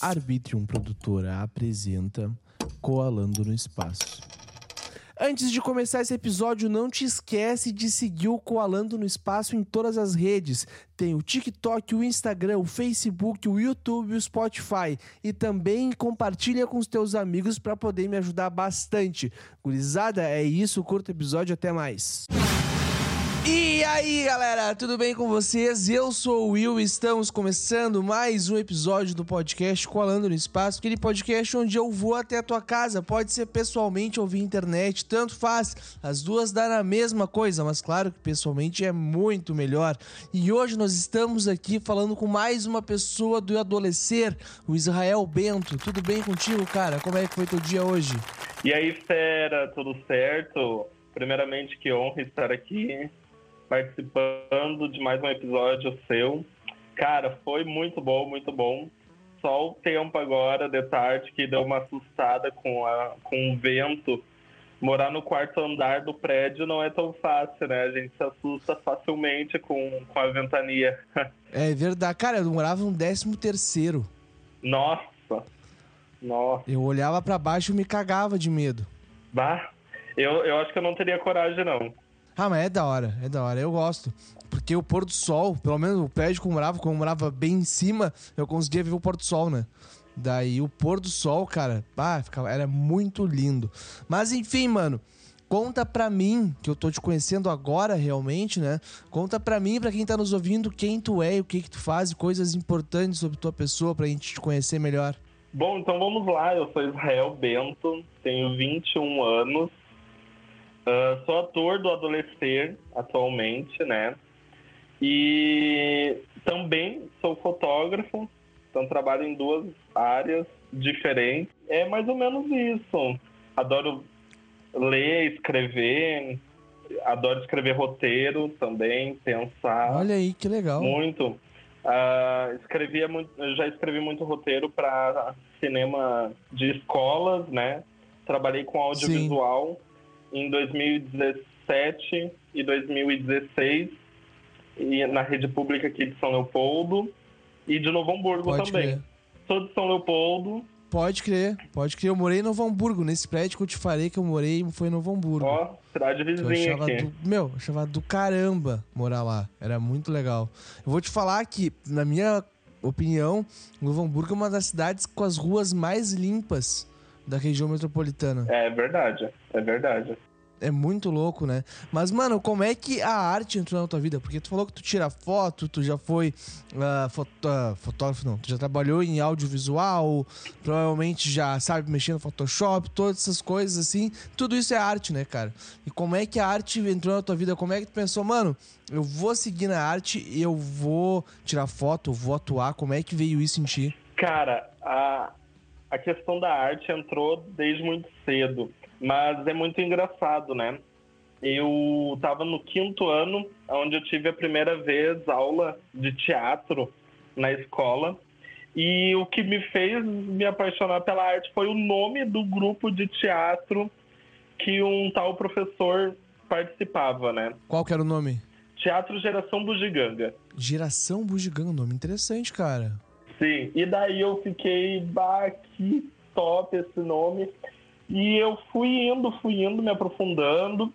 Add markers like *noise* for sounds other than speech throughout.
Arbitrium Produtora apresenta Coalando no Espaço. Antes de começar esse episódio, não te esquece de seguir o Coalando no Espaço em todas as redes. Tem o TikTok, o Instagram, o Facebook, o YouTube o Spotify. E também compartilha com os teus amigos para poder me ajudar bastante. Gurizada, é isso. Curta o episódio. Até mais. E aí, galera, tudo bem com vocês? Eu sou o Will e estamos começando mais um episódio do podcast Colando no Espaço, aquele podcast onde eu vou até a tua casa, pode ser pessoalmente ou via internet, tanto faz, as duas dão a mesma coisa, mas claro que pessoalmente é muito melhor. E hoje nós estamos aqui falando com mais uma pessoa do Adolescer, o Israel Bento. Tudo bem contigo, cara? Como é que foi teu dia hoje? E aí, fera, tudo certo? Primeiramente, que honra estar aqui participando de mais um episódio seu. Cara, foi muito bom, muito bom. Só o tempo agora, de tarde, que deu uma assustada com, a, com o vento. Morar no quarto andar do prédio não é tão fácil, né? A gente se assusta facilmente com, com a ventania. *laughs* É verdade. Cara, eu morava no 13 terceiro. Nossa! Nossa! Eu olhava para baixo e me cagava de medo. Bah! Eu, eu acho que eu não teria coragem, não. Ah, mas é da hora, é da hora, eu gosto. Porque o pôr do sol, pelo menos o prédio que eu morava, como eu morava bem em cima, eu conseguia ver o pôr do sol, né? Daí o pôr do sol, cara, ah, ficava, era muito lindo. Mas enfim, mano, conta pra mim, que eu tô te conhecendo agora realmente, né? Conta pra mim, pra quem tá nos ouvindo, quem tu é o que que tu faz, coisas importantes sobre tua pessoa pra gente te conhecer melhor. Bom, então vamos lá. Eu sou Israel Bento, tenho 21 anos, Uh, sou ator do Adolescer atualmente, né? E também sou fotógrafo, então trabalho em duas áreas diferentes. É mais ou menos isso. Adoro ler, escrever, adoro escrever roteiro também, pensar. Olha aí, que legal. Muito. Uh, escrevia muito, já escrevi muito roteiro para cinema de escolas, né? Trabalhei com audiovisual. Sim em 2017 e 2016 e na rede pública aqui de São Leopoldo e de Novo Hamburgo pode também. Crer. Sou de São Leopoldo. Pode crer, pode crer. Eu morei em Novo Hamburgo. Nesse prédio que eu te falei que eu morei foi em Novo Hamburgo. Ó, cidade vizinha aqui. Do, meu, achava do caramba morar lá. Era muito legal. Eu vou te falar que, na minha opinião, Novo Hamburgo é uma das cidades com as ruas mais limpas da região metropolitana. É verdade, é verdade. É muito louco, né? Mas, mano, como é que a arte entrou na tua vida? Porque tu falou que tu tira foto, tu já foi uh, foto, uh, fotógrafo, não. Tu já trabalhou em audiovisual, provavelmente já sabe mexer no Photoshop, todas essas coisas assim. Tudo isso é arte, né, cara? E como é que a arte entrou na tua vida? Como é que tu pensou, mano, eu vou seguir na arte, eu vou tirar foto, eu vou atuar. Como é que veio isso em ti? Cara, a, a questão da arte entrou desde muito cedo, mas é muito engraçado, né? Eu estava no quinto ano, onde eu tive a primeira vez aula de teatro na escola. E o que me fez me apaixonar pela arte foi o nome do grupo de teatro que um tal professor participava, né? Qual que era o nome? Teatro Geração Bugiganga. Geração Bugiganga, nome interessante, cara. Sim, e daí eu fiquei, bah, que top esse nome. E eu fui indo, fui indo, me aprofundando,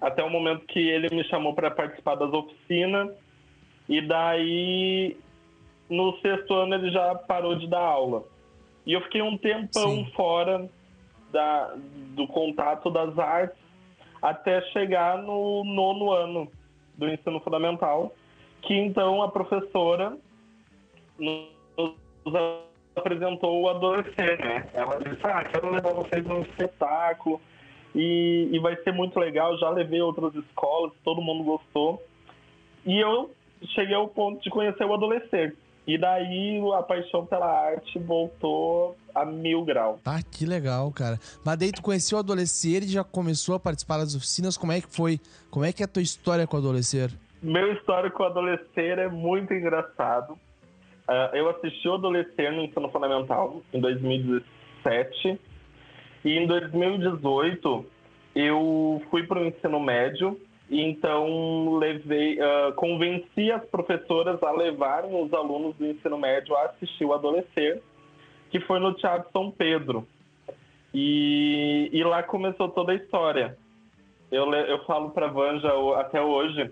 até o momento que ele me chamou para participar das oficinas. E daí, no sexto ano, ele já parou de dar aula. E eu fiquei um tempão Sim. fora da, do contato das artes até chegar no nono ano do ensino fundamental, que então a professora nos apresentou o Adolescer, né? Ela disse, ah, quero levar vocês num espetáculo e, e vai ser muito legal. Já levei outras escolas, todo mundo gostou. E eu cheguei ao ponto de conhecer o Adolescer. E daí a paixão pela arte voltou a mil graus. Ah, que legal, cara. Mas daí tu conheceu o Adolescer e já começou a participar das oficinas. Como é que foi? Como é que é a tua história com o Adolescer? Meu história com o Adolescer é muito engraçado. Uh, eu assisti o Adolescer no ensino fundamental em 2017 e em 2018 eu fui para o ensino médio e então levei, uh, convenci as professoras a levarem os alunos do ensino médio a assistir o Adolescer que foi no Teatro São Pedro. E, e lá começou toda a história. Eu, eu falo para Vanja até hoje,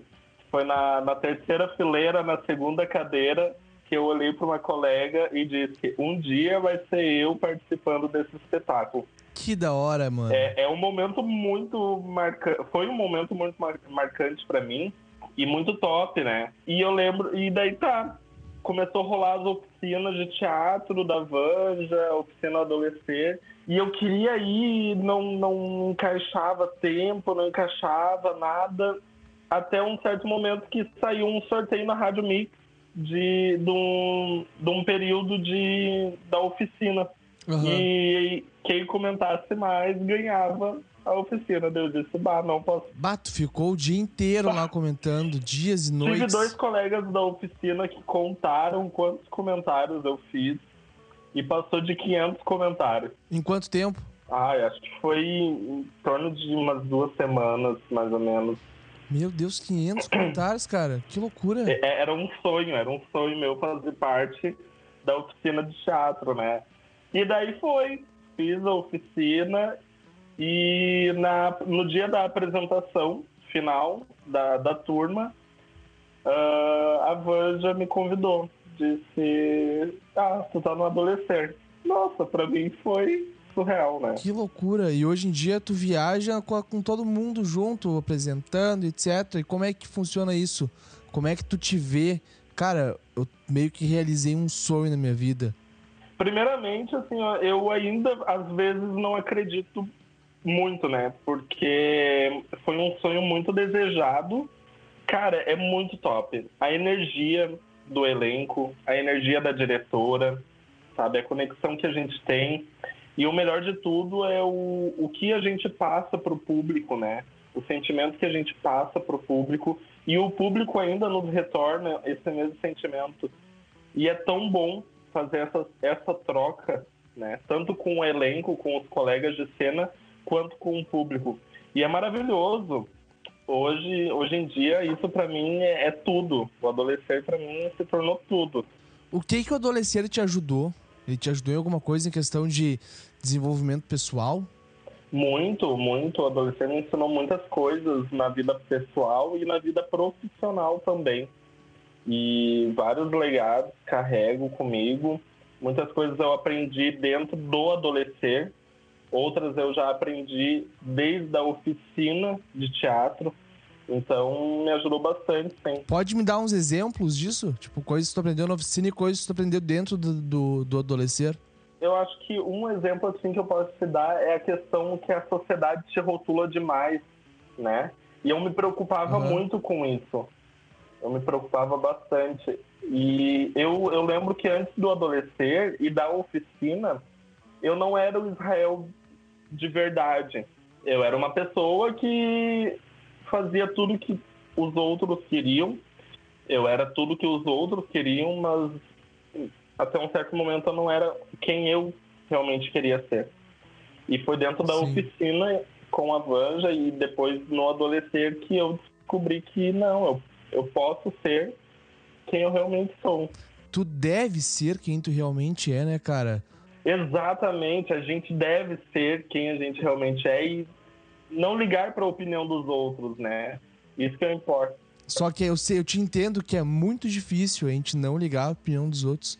foi na, na terceira fileira, na segunda cadeira, que eu olhei para uma colega e disse: um dia vai ser eu participando desse espetáculo. Que da hora, mano. É, é um momento muito marcante. Foi um momento muito mar marcante para mim e muito top, né? E eu lembro. E daí tá. Começou a rolar as oficinas de teatro da Vanja, oficina adolescente. E eu queria ir, não, não encaixava tempo, não encaixava nada. Até um certo momento que saiu um sorteio na Rádio Mix de, de, um, de um período de, da oficina. Uhum. E quem comentasse mais ganhava a oficina. Eu disse, bah, não posso. Bato, ficou o dia inteiro bah. lá comentando, dias e noites. Tive dois colegas da oficina que contaram quantos comentários eu fiz e passou de 500 comentários. Em quanto tempo? Ah, acho que foi em torno de umas duas semanas, mais ou menos. Meu Deus, 500 comentários, cara. Que loucura. É, é, era um sonho, era um sonho meu fazer parte da oficina de teatro, né? E daí foi, fiz a oficina e na, no dia da apresentação final da, da turma, uh, a Vanja me convidou. Disse, ah, tu tá no adolescente. Nossa, pra mim foi surreal, né? Que loucura! E hoje em dia tu viaja com, com todo mundo junto, apresentando, etc. E como é que funciona isso? Como é que tu te vê? Cara, eu meio que realizei um sonho na minha vida. Primeiramente, assim, eu ainda às vezes não acredito muito, né? Porque foi um sonho muito desejado. Cara, é muito top. A energia do elenco, a energia da diretora, sabe? A conexão que a gente tem. E o melhor de tudo é o, o que a gente passa para o público, né? O sentimento que a gente passa para o público e o público ainda nos retorna esse mesmo sentimento. E é tão bom fazer essa, essa troca, né? Tanto com o elenco, com os colegas de cena, quanto com o público. E é maravilhoso. Hoje, hoje em dia, isso para mim é, é, tudo. O adolescente para mim se tornou tudo. O que que o adolescente te ajudou? Ele te ajudou em alguma coisa em questão de desenvolvimento pessoal? Muito, muito. O adolescente me ensinou muitas coisas na vida pessoal e na vida profissional também. E vários legados carrego comigo. Muitas coisas eu aprendi dentro do adolescer, outras eu já aprendi desde a oficina de teatro. Então me ajudou bastante, sim. Pode me dar uns exemplos disso? Tipo, coisas que tu aprendeu na oficina e coisas que tu aprendeu dentro do, do, do adolescer? eu acho que um exemplo assim que eu posso te dar é a questão que a sociedade te rotula demais, né? E eu me preocupava uhum. muito com isso. Eu me preocupava bastante. E eu, eu lembro que antes do adolescer e da oficina, eu não era o Israel de verdade. Eu era uma pessoa que fazia tudo que os outros queriam. Eu era tudo que os outros queriam, mas até um certo momento eu não era quem eu realmente queria ser. E foi dentro da Sim. oficina com a Vanja e depois no adolescer que eu descobri que não, eu, eu posso ser quem eu realmente sou. Tu deve ser quem tu realmente é, né, cara? Exatamente, a gente deve ser quem a gente realmente é e não ligar para a opinião dos outros, né? Isso que importa. Só que eu sei, eu te entendo que é muito difícil a gente não ligar a opinião dos outros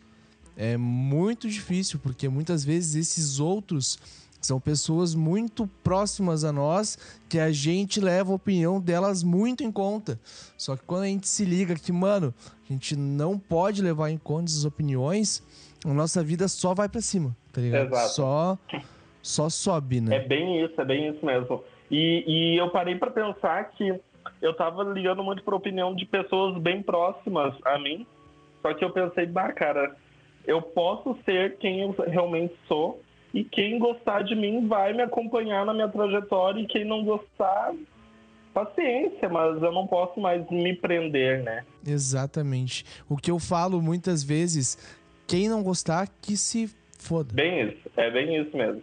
é muito difícil, porque muitas vezes esses outros são pessoas muito próximas a nós que a gente leva a opinião delas muito em conta. Só que quando a gente se liga que, mano, a gente não pode levar em conta essas opiniões, a nossa vida só vai para cima, tá ligado? Exato. Só, só sobe, né? É bem isso, é bem isso mesmo. E, e eu parei para pensar que eu tava ligando muito pra opinião de pessoas bem próximas a mim. Só que eu pensei, bah, cara, eu posso ser quem eu realmente sou e quem gostar de mim vai me acompanhar na minha trajetória e quem não gostar, paciência, mas eu não posso mais me prender, né? Exatamente. O que eu falo muitas vezes, quem não gostar, que se foda. Bem isso, é bem isso mesmo.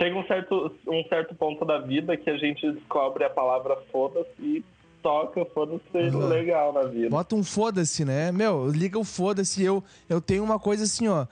Chega um certo, um certo ponto da vida que a gente descobre a palavra foda-se e toca, foda-se uhum. legal na vida. Bota um foda-se, né? Meu, liga o foda-se. Eu, eu tenho uma coisa assim, ó.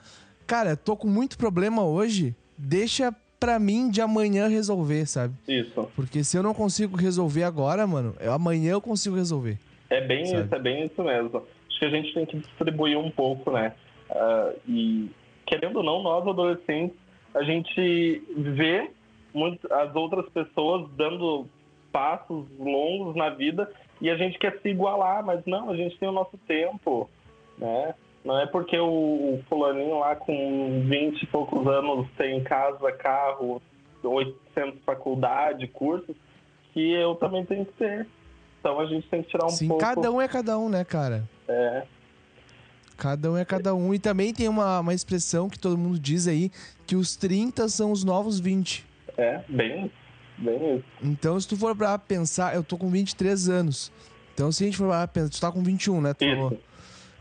cara, tô com muito problema hoje, deixa pra mim de amanhã resolver, sabe? Isso. Porque se eu não consigo resolver agora, mano, eu, amanhã eu consigo resolver. É bem Sabe? isso, é bem isso mesmo. Acho que a gente tem que distribuir um pouco, né? Ah, e querendo ou não, nós adolescentes, a gente vê muito, as outras pessoas dando passos longos na vida e a gente quer se igualar, mas não, a gente tem o nosso tempo, né? Não é porque o, o fulaninho lá com 20 e poucos anos tem casa, carro, 800 faculdade, cursos, que eu também tenho que ter. Então a gente tem que tirar um Sim, pouco... cada um é cada um, né, cara? É, Cada um é cada um. E também tem uma, uma expressão que todo mundo diz aí, que os 30 são os novos 20. é, bem bem isso. Então, se tu for pra pensar, eu tô com 23 anos. Então, se a gente for pra pensar, tu tá com 21, né? Tu falou. Isso,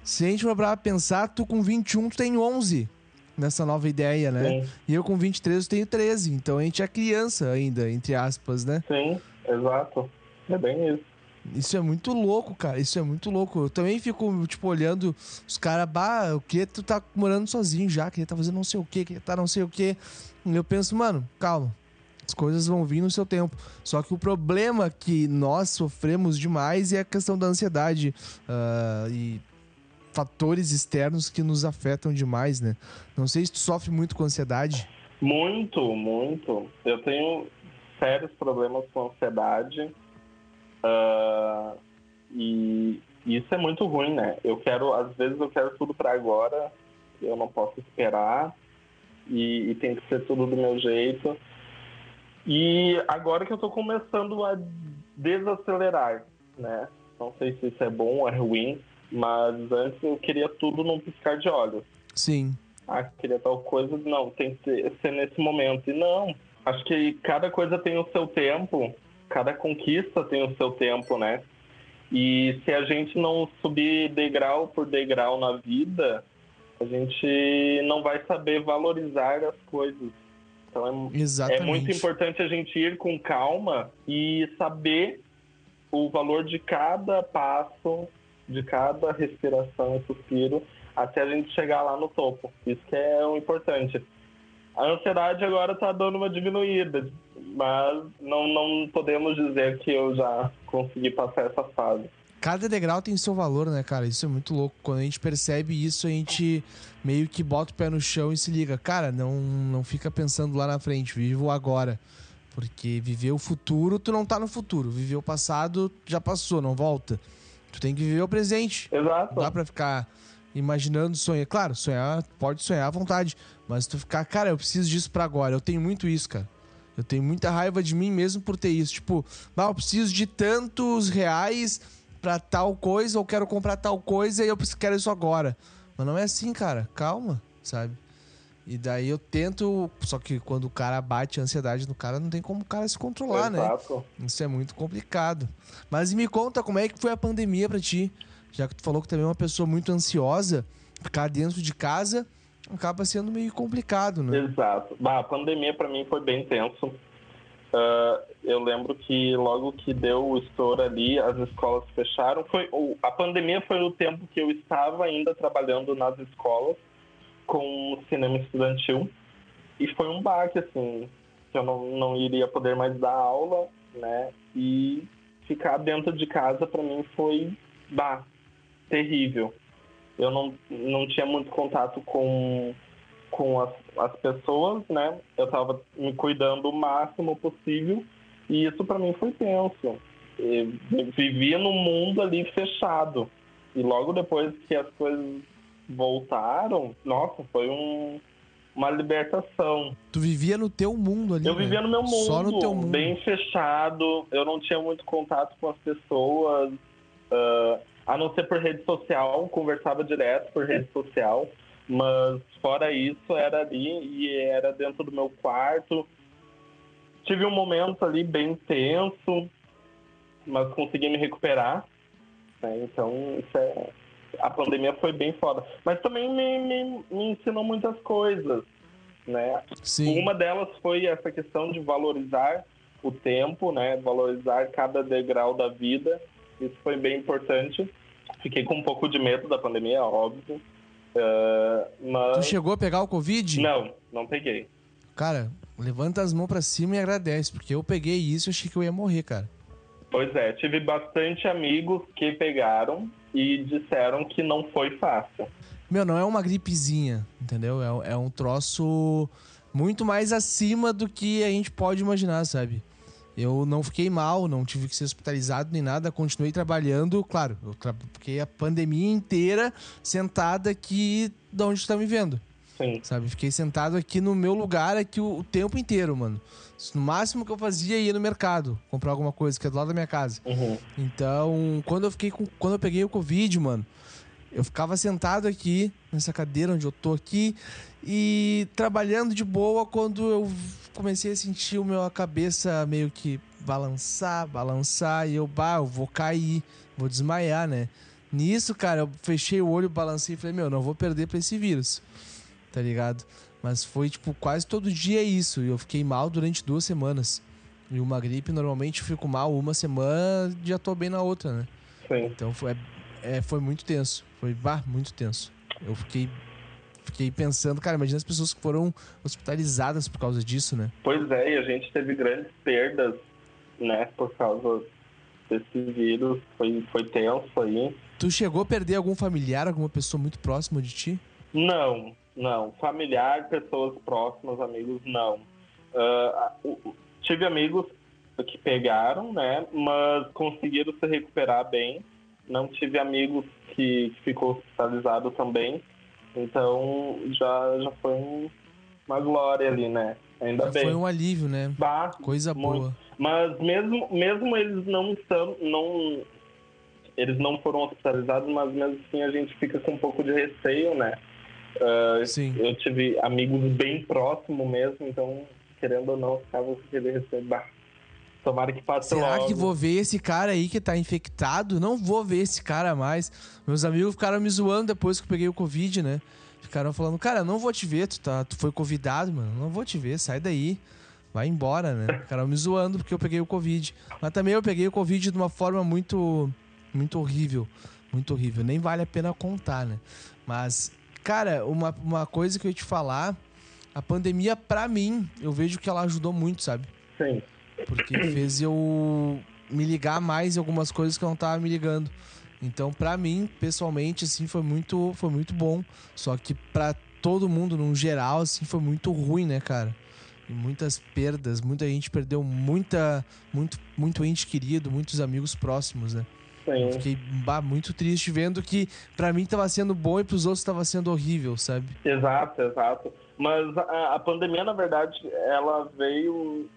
Se a gente for pra pensar, tu com 21, tu tem 11 nessa nova ideia, né? sim, E eu com 23, eu tenho 13. Então, a gente é criança ainda, entre aspas, né? sim, exato. É bem isso. Isso é muito louco, cara. Isso é muito louco. Eu também fico, tipo, olhando os caras, bah, o que tu tá morando sozinho já, que tá fazendo não sei o que, que tá não sei o que. Eu penso, mano, calma. As coisas vão vir no seu tempo. Só que o problema que nós sofremos demais é a questão da ansiedade ah, e fatores externos que nos afetam demais, né? Não sei se tu sofre muito com ansiedade. Muito, muito. Eu tenho sérios problemas com ansiedade. Ah, e isso é muito ruim, né? Eu quero, às vezes eu quero tudo para agora, eu não posso esperar e, e tem que ser tudo do meu jeito. E agora que eu tô começando a desacelerar, né? Não sei se isso é bom ou é ruim, mas antes eu queria tudo num piscar de olhos Sim. ah, queria tal coisa, não, tem que ser nesse momento. E não, acho que cada coisa tem o seu tempo, cada conquista tem o seu tempo, né? E se a gente não subir degrau por degrau na vida, a gente não vai saber valorizar as coisas. Então é, Exatamente. é muito importante a gente ir com calma e saber o valor de cada passo, de cada respiração e suspiro, até a gente chegar lá no topo. Isso que é o importante. A ansiedade agora está dando uma diminuída, mas não, não podemos dizer que eu já consegui passar essa fase. Cada degrau tem seu valor, né, cara? Isso é muito louco. Quando a gente percebe isso, a gente meio que bota o pé no chão e se liga. Cara, não, não fica pensando lá na frente, vive o agora. Porque viver o futuro, tu não tá no futuro. Viver o passado, já passou, não volta. Tu tem que viver o presente. Exato. Não dá pra ficar imaginando sonhar. Claro, sonhar, pode sonhar à vontade. Mas tu ficar, cara, eu preciso disso pra agora. Eu tenho muito isso, cara. Eu tenho muita raiva de mim mesmo por ter isso. Tipo, ah, eu preciso de tantos reais pra tal coisa, ou quero comprar tal coisa e eu quero isso agora. Mas não é assim, cara. Calma, sabe? E daí eu tento. Só que quando o cara bate a ansiedade no cara, não tem como o cara se controlar, né? Exato. Isso é muito complicado. Mas me conta como é que foi a pandemia pra ti? Já que tu falou que também é uma pessoa muito ansiosa, ficar dentro de casa acaba sendo meio complicado, né? Exato. Bah, a pandemia para mim foi bem tenso. Ah, eu lembro que logo que deu o estouro ali, as escolas fecharam. Foi, o- a pandemia foi o tempo que eu estava ainda trabalhando nas escolas com cinema estudantil. E foi um baque, assim, que eu não, não iria poder mais dar aula, né? E ficar dentro de casa para mim foi, bah, terrível. Eu não, não tinha muito contato com com as, as pessoas, né? Eu estava me cuidando o máximo possível e isso para mim foi tenso. Eu vivia num mundo ali fechado e logo depois que as coisas voltaram, nossa, foi um, uma libertação. Tu vivia no teu mundo ali. Eu né? vivia no meu mundo, Só no teu mundo. bem fechado. Eu não tinha muito contato com as pessoas, ah, a não ser por rede social. Conversava direto por rede social, mas fora isso era ali e era dentro do meu quarto. Tive um momento ali bem tenso, mas consegui me recuperar. né? Então isso é... a pandemia foi bem foda, mas também me, me, me ensinou muitas coisas, né? Sim. Uma delas foi essa questão de valorizar o tempo, né? Valorizar cada degrau da vida. Isso foi bem importante. Fiquei com um pouco de medo da pandemia, óbvio. Uh, mas... Tu chegou a pegar o Covid? Não, não peguei. Cara, levanta as mãos pra cima e agradece, porque eu peguei isso e achei que eu ia morrer, cara. Pois é, tive bastante amigos que pegaram e disseram que não foi fácil. Meu, não é uma gripezinha, entendeu? É, é um troço muito mais acima do que a gente pode imaginar, sabe? Eu não fiquei mal, não tive que ser hospitalizado nem nada, continuei trabalhando, claro, eu tra fiquei a pandemia inteira sentada aqui de onde tu tá me vendo. Sim. Sabe? Fiquei sentado aqui no meu lugar aqui o, o tempo inteiro, mano. No máximo que eu fazia ia no mercado, comprar alguma coisa, que é do lado da minha casa. Uhum. Então, quando eu fiquei com, quando eu peguei o Covid, mano, eu ficava sentado aqui, nessa cadeira onde eu tô aqui, e trabalhando de boa quando eu comecei a sentir o meu a cabeça meio que balançar, balançar, e eu, bah, eu vou cair, vou desmaiar, né? Nisso, cara, eu fechei o olho, balancei e falei, meu, não vou perder pra esse vírus, tá ligado? Mas foi, tipo, quase todo dia isso, e eu fiquei mal durante duas semanas. E uma gripe, normalmente, eu fico mal uma semana, já tô bem na outra, né? Sim. Então foi, é, foi muito tenso, foi bah, muito tenso. Eu fiquei fiquei pensando, cara, imagina as pessoas que foram hospitalizadas por causa disso, né? Pois é, e a gente teve grandes perdas, né, por causa desse vírus. Foi, foi tenso aí. Tu chegou a perder algum familiar, alguma pessoa muito próxima de ti? Não, não. Familiar, pessoas próximas, amigos, não. Uh, tive amigos que pegaram, né, mas conseguiram se recuperar bem. Não tive amigos que, que ficou hospitalizado também. Então já, já foi uma glória ali, né? Ainda Já bem. Foi um alívio, né? Bah, Coisa muito. boa. Mas mesmo, mesmo eles não estão. Não, eles não foram hospitalizados, mas mesmo assim a gente fica com um pouco de receio, né? Ah, Sim. Eu tive amigos bem próximos mesmo, então, querendo ou não, ficava com aquele receio. Bah, tomara que passe Será logo. que vou ver esse cara aí que tá infectado? Não vou ver esse cara mais. Meus amigos ficaram me zoando depois que eu peguei o Covid, né? Ficaram falando, cara, não vou te ver, tu, tá, tu foi convidado, mano. Não vou te ver, sai daí. Vai embora, né? Ficaram me zoando porque eu peguei o Covid. Mas também eu peguei o Covid de uma forma muito, muito horrível. Muito horrível. Nem vale a pena contar, né? Mas, cara, uma, uma coisa que eu ia te falar, a pandemia, pra mim, eu vejo que ela ajudou muito, sabe? Sim. Porque fez eu me ligar mais em algumas coisas que eu não tava me ligando. Então, pra mim, pessoalmente, assim, foi muito, foi muito bom. Só que pra todo mundo, num geral, assim, foi muito ruim, né, cara? E muitas perdas, muita gente perdeu muita, muito, muito ente querido, muitos amigos próximos, né? Eu Sim. fiquei bah, muito triste vendo que pra mim tava sendo bom e pros outros tava sendo horrível, sabe? Exato, exato. Mas a, a pandemia, na verdade, ela veio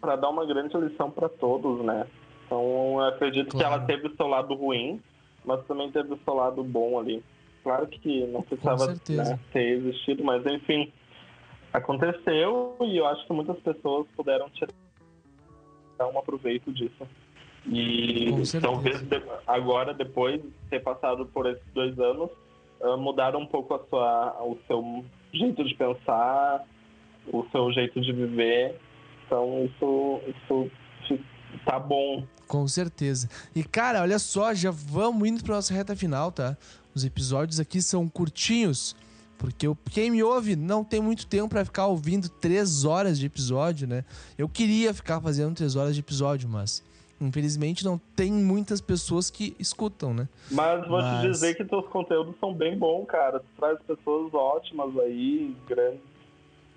para dar uma grande lição para todos, né? Então, acredito que Claro. ela teve o seu lado ruim, mas também teve o seu lado bom ali. Claro que não precisava né, ter existido, mas enfim, aconteceu e eu acho que muitas pessoas puderam tirar um aproveito disso. E talvez agora, depois de ter passado por esses dois anos, ah, mudaram um pouco a sua, o seu jeito de pensar, o seu jeito de viver. Então isso, isso, tá bom. Com certeza. E, cara, olha só, já vamos indo pra nossa reta final, tá? Os episódios aqui são curtinhos, porque eu- quem me ouve não tem muito tempo pra ficar ouvindo três horas de episódio, né? Eu queria ficar fazendo três horas de episódio, mas infelizmente não tem muitas pessoas que escutam, né? Mas vou Mas- te dizer que teus conteúdos são bem bons, cara. Tu traz pessoas ótimas aí, grandes,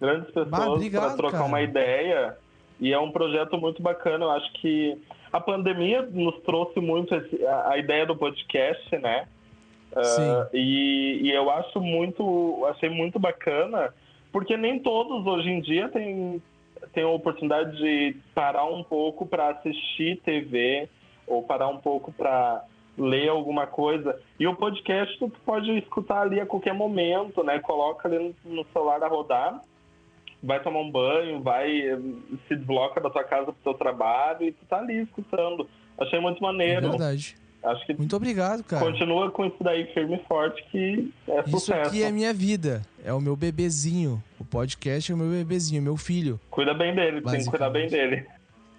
grandes pessoas para trocar cara. uma ideia. E é um projeto muito bacana. Eu acho que a pandemia nos trouxe muito esse- a, a ideia do podcast, né? Sim. e, e eu acho muito, achei muito bacana, porque nem todos hoje em dia têm, têm a oportunidade de parar um pouco para assistir TV ou parar um pouco para ler alguma coisa. E o podcast tu pode escutar ali a qualquer momento, né? Coloca ali no, no celular a rodar, vai tomar um banho, vai se desloca da tua casa pro teu trabalho e tu tá ali escutando. Achei muito É maneiro. verdade. Acho que Muito obrigado, cara. Continua com isso daí firme e forte que é Isso sucesso. aqui é minha vida. É o meu bebezinho. O podcast é o meu bebezinho, meu filho. Cuida bem dele, tem que cuidar bem dele.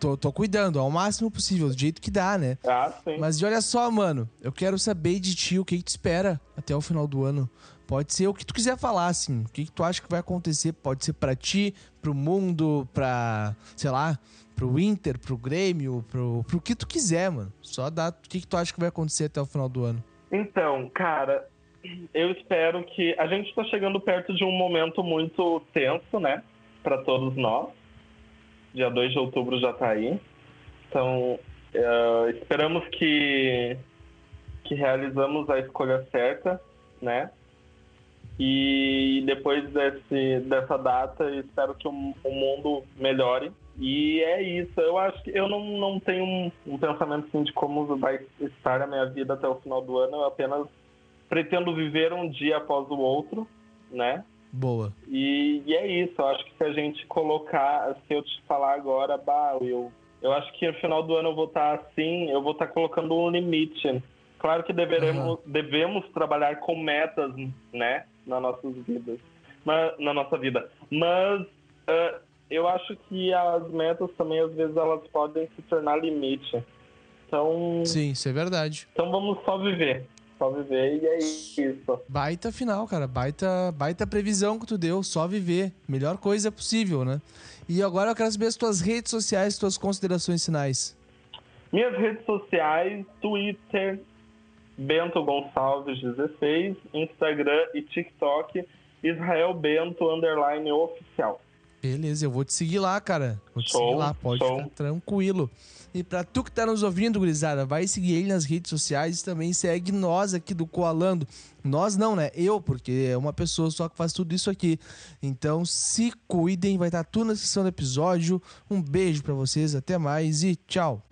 Tô, tô cuidando ao máximo possível, do jeito que dá, né? Ah, sim. Mas e olha só, mano, eu quero saber de ti o que, que tu espera até o final do ano. Pode ser o que tu quiser falar, assim. O que, que tu acha que vai acontecer? Pode ser para ti, pro mundo, pra, sei lá, pro Inter, pro Grêmio, pro, pro que tu quiser, mano. Só dá o que, que tu acha que vai acontecer até o final do ano. Então, cara, eu espero que. A gente está chegando perto de um momento muito tenso, né? Para todos nós. Dia 2 de outubro já tá aí. Então, uh, esperamos que, que realizamos a escolha certa, né? E depois desse, dessa data, espero que o, o mundo melhore. E é isso. Eu acho que eu não, não tenho um, um pensamento assim, de como vai estar a minha vida até o final do ano. Eu apenas pretendo viver um dia após o outro, né? Boa. E, e, é isso. Eu acho que se a gente colocar, se eu te falar agora, bah, eu, eu acho que no final do ano eu vou estar assim, eu vou estar colocando um limite. Claro que deveremos, uhum. devemos trabalhar com metas, né? Nas nossas vidas, mas, na nossa vida. Mas uh, eu acho que as metas também, às vezes, elas podem se tornar limite. Então. Sim, isso é verdade. Então vamos só viver. Só viver e é isso. Baita final, cara. Baita, baita previsão que tu deu. Só viver. Melhor coisa possível, né? E agora eu quero saber as tuas redes sociais, tuas considerações finais. Minhas redes sociais, Twitter, Bento Gonçalves 16, Instagram e TikTok, Israel Bento underline oficial. Beleza, eu vou te seguir lá, cara. Vou te show, seguir lá, pode show. ficar tranquilo. E pra tu que tá nos ouvindo, gurizada, vai seguir ele nas redes sociais e também segue nós aqui do Coalando. Nós não, né? Eu, porque é uma pessoa só que faz tudo isso aqui. Então se cuidem, vai estar tá tudo na sessão do episódio. Um beijo para vocês, até mais e tchau.